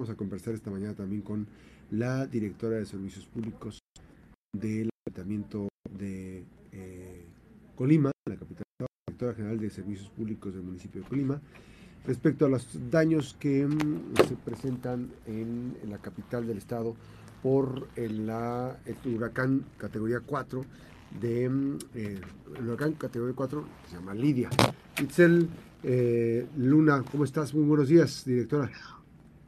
Vamos a conversar esta mañana también con la directora de Servicios Públicos del Ayuntamiento de eh, Colima, la capital, directora general de Servicios Públicos del municipio de Colima, respecto a los daños que mm, se presentan en, la capital del estado por el, la, el huracán categoría 4 de mm, eh, el huracán categoría 4 se llama Lidia. Itzel eh, Luna, ¿cómo estás? Muy buenos días, directora.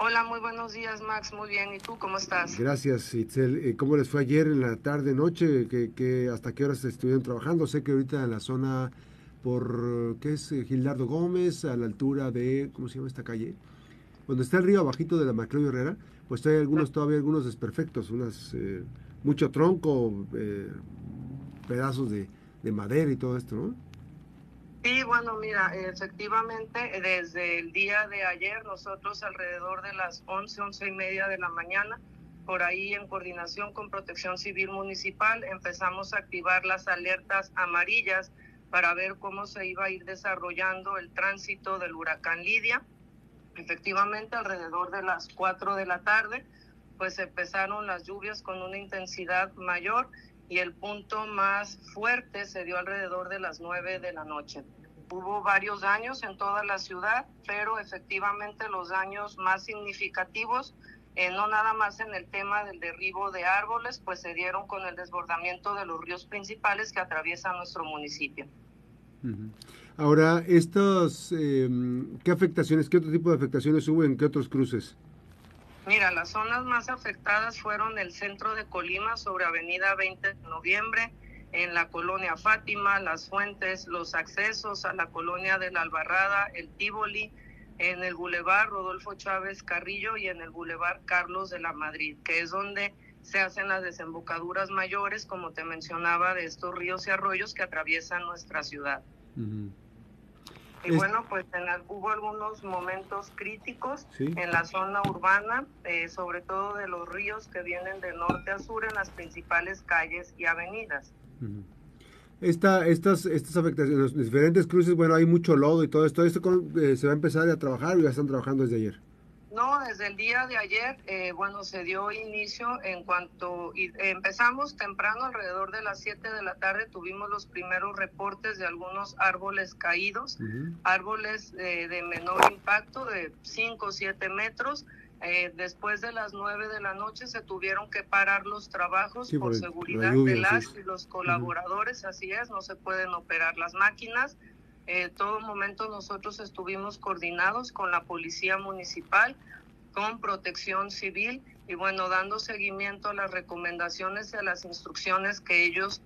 Hola, muy buenos días, Max. Muy bien. ¿Y tú cómo estás? Gracias, Itzel. Eh, ¿Cómo les fue ayer en la tarde, noche? ¿Qué, hasta qué horas estuvieron trabajando? Sé que ahorita en la zona por, ¿qué es? Eh, Gildardo Gómez, a la altura de, ¿cómo se llama esta calle? Cuando está el río abajito de la Macleo Herrera, pues hay algunos, todavía algunos desperfectos, unas, eh, mucho tronco, pedazos de, de madera y todo esto, ¿no? Sí, bueno, mira, efectivamente, desde el día de ayer, nosotros alrededor de las 11, 11 y media de la mañana, por ahí en coordinación con Protección Civil Municipal, empezamos a activar las alertas amarillas para ver cómo se iba a ir desarrollando el tránsito del huracán Lidia. Efectivamente, alrededor de las 4 de la tarde, pues empezaron las lluvias con una intensidad mayor y el punto más fuerte se dio alrededor de las 9 de la noche. Hubo varios daños en toda la ciudad, pero efectivamente los daños más significativos, eh, no nada más en el tema del derribo de árboles, pues se dieron con el desbordamiento de los ríos principales que atraviesan nuestro municipio. Ahora, estos, em, ¿qué afectaciones, qué otro tipo de afectaciones hubo en qué otros cruces? Mira, las zonas más afectadas fueron el centro de Colima sobre Avenida 20 de Noviembre, en la colonia Fátima, Las Fuentes, los accesos a la colonia de la Albarrada, el Tívoli, en el Boulevard Rodolfo Chávez Carrillo y en el Boulevard Carlos de la Madrid, que es donde se hacen las desembocaduras mayores, como te mencionaba, de estos ríos y arroyos que atraviesan nuestra ciudad. Y bueno, pues hubo algunos momentos críticos en la zona urbana, eh, sobre todo de los ríos que vienen de norte a sur en las principales calles y avenidas. Esta, estas, estas afectaciones, los diferentes cruces, bueno, hay mucho lodo y todo esto. ¿Esto eh, se va a empezar a trabajar o ya están trabajando desde ayer? No, desde el día de ayer, eh, bueno, se dio inicio en cuanto y, empezamos temprano, alrededor de las 7 de la tarde, tuvimos los primeros reportes de algunos árboles caídos, árboles eh, de menor impacto, de 5 o 7 metros. Eh, después de las 9 de la noche se tuvieron que parar los trabajos por, seguridad de las y los colaboradores, así es, no se pueden operar las máquinas. Eh, todo momento nosotros estuvimos coordinados con la Policía Municipal, con Protección Civil y bueno, dando seguimiento a las recomendaciones y a las instrucciones que ellos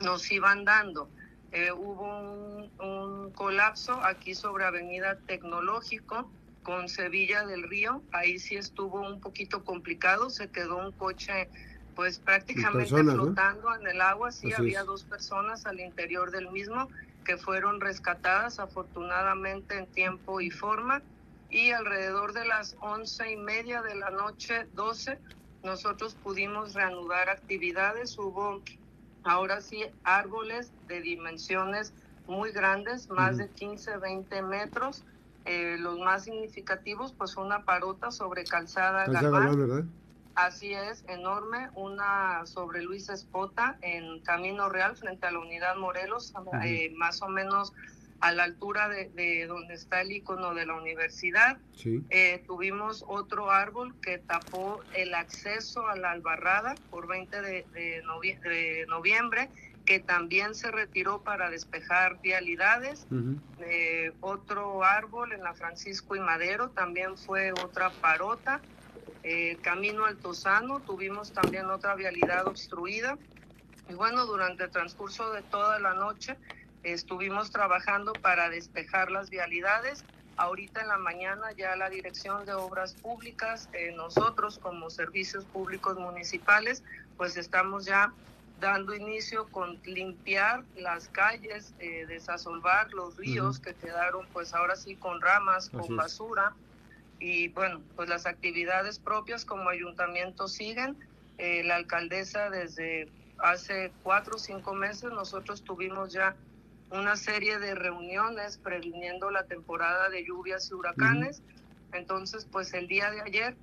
nos iban dando. Eh, hubo un, un, colapso aquí sobre Avenida Tecnológico con Sevilla del Río. Ahí sí estuvo un poquito complicado. Se quedó un coche pues prácticamente flotando en el agua. Sí, había dos personas al interior del mismo que fueron rescatadas afortunadamente en tiempo y forma y alrededor de las once y media de la noche, doce, nosotros pudimos reanudar actividades. Hubo ahora sí árboles de dimensiones muy grandes, más de 15, 20 metros. Eh, los más significativos, pues una parota sobre calzada, calzada ¿verdad? Así es, enorme, una sobre Luis Espota en Camino Real frente a la unidad Morelos, eh, más o menos a la altura de, donde está el icono de la universidad. Eh, tuvimos otro árbol que tapó el acceso a la albarrada por 20 de, noviembre, que también se retiró para despejar vialidades. Eh, otro árbol en la Francisco y Madero también fue otra parota eh, camino Altozano, tuvimos también otra vialidad obstruida. Y bueno, durante el transcurso de toda la noche estuvimos trabajando para despejar las vialidades. Ahorita en la mañana ya la Dirección de Obras Públicas, eh, nosotros como servicios públicos municipales, pues estamos ya dando inicio con limpiar las calles, eh, desasolvar los ríos que quedaron pues ahora sí con ramas, con basura y bueno, pues las actividades propias como ayuntamiento siguen. Eh, la alcaldesa desde hace cuatro o cinco meses nosotros tuvimos ya una serie de reuniones previniendo la temporada de lluvias y huracanes. Entonces, pues el día de ayer,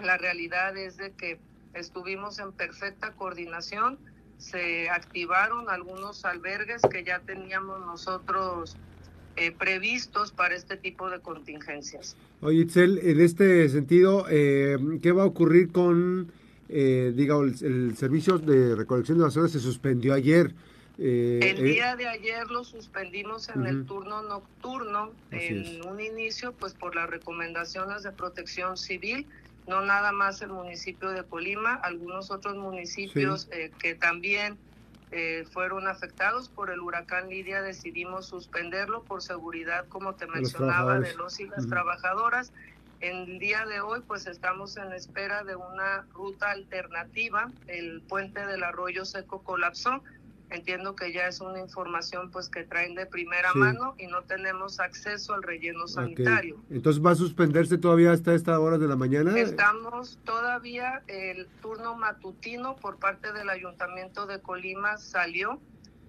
la realidad es de que estuvimos en perfecta coordinación, se activaron algunos albergues que ya teníamos nosotros eh, previstos para este tipo de contingencias. Oye, Itzel, en este sentido, eh, ¿qué va a ocurrir con, eh, digamos, el, servicio de recolección de basura se suspendió ayer? Eh, el día de ayer lo suspendimos en el turno nocturno, en un inicio, pues por las recomendaciones de protección civil, no nada más el municipio de Colima, algunos otros municipios que también eh, fueron afectados por el huracán Lidia, decidimos suspenderlo por seguridad, como te mencionaba, de los y las trabajadoras. En el día de hoy, pues estamos en espera de una ruta alternativa. El puente del arroyo seco colapsó entiendo que ya es una información pues que traen de primera mano y no tenemos acceso al relleno sanitario. Entonces va a suspenderse todavía hasta esta hora de la mañana. Estamos todavía el turno matutino por parte del Ayuntamiento de Colima salió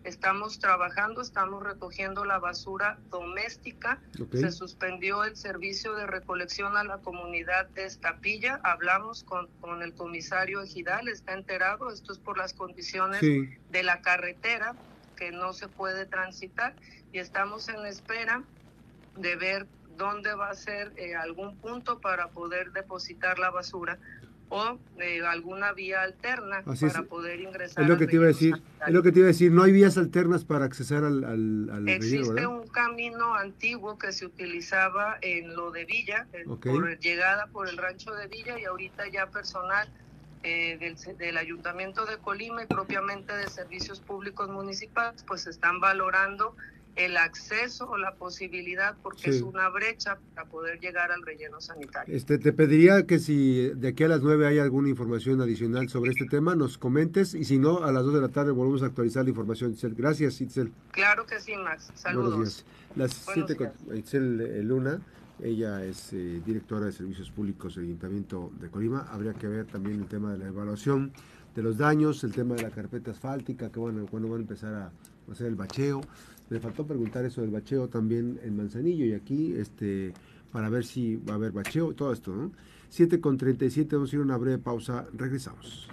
Estamos trabajando, estamos recogiendo la basura doméstica. Se suspendió el servicio de recolección a la comunidad de Estapilla. Hablamos con, con el comisario Ejidal, está enterado. Esto es por las condiciones de la carretera que no se puede transitar y estamos en espera de ver dónde va a ser eh, algún punto para poder depositar la basura o eh, alguna vía alterna para poder ingresar. Es lo que te iba a decir. Es lo que te iba a decir. No hay vías alternas para accesar al, al, Existe un camino antiguo que se utilizaba en lo de Villa, por llegada por el rancho de Villa y ahorita ya personal eh, del, del Ayuntamiento de Colima y propiamente de Servicios Públicos Municipales, pues están valorando el acceso o la posibilidad, porque es una brecha para poder llegar al relleno sanitario. Este, te pediría que si de aquí a las 9 hay alguna información adicional sobre este tema, nos comentes y si no, a las 2 de la tarde volvemos a actualizar la información. Itzel. Gracias, Itzel. Claro que sí, Max. Saludos. Buenos días. Las 7 con Itzel Luna. Ella es eh, directora de Servicios Públicos del Ayuntamiento de Colima. Habría que ver también el tema de la evaluación de los daños, el tema de la carpeta asfáltica, que bueno, cuando van a empezar a hacer el bacheo. Me faltó preguntar eso del bacheo también en Manzanillo y aquí, este, para ver si va a haber bacheo, todo esto, ¿no? 7 con 37, vamos a ir a una breve pausa, regresamos.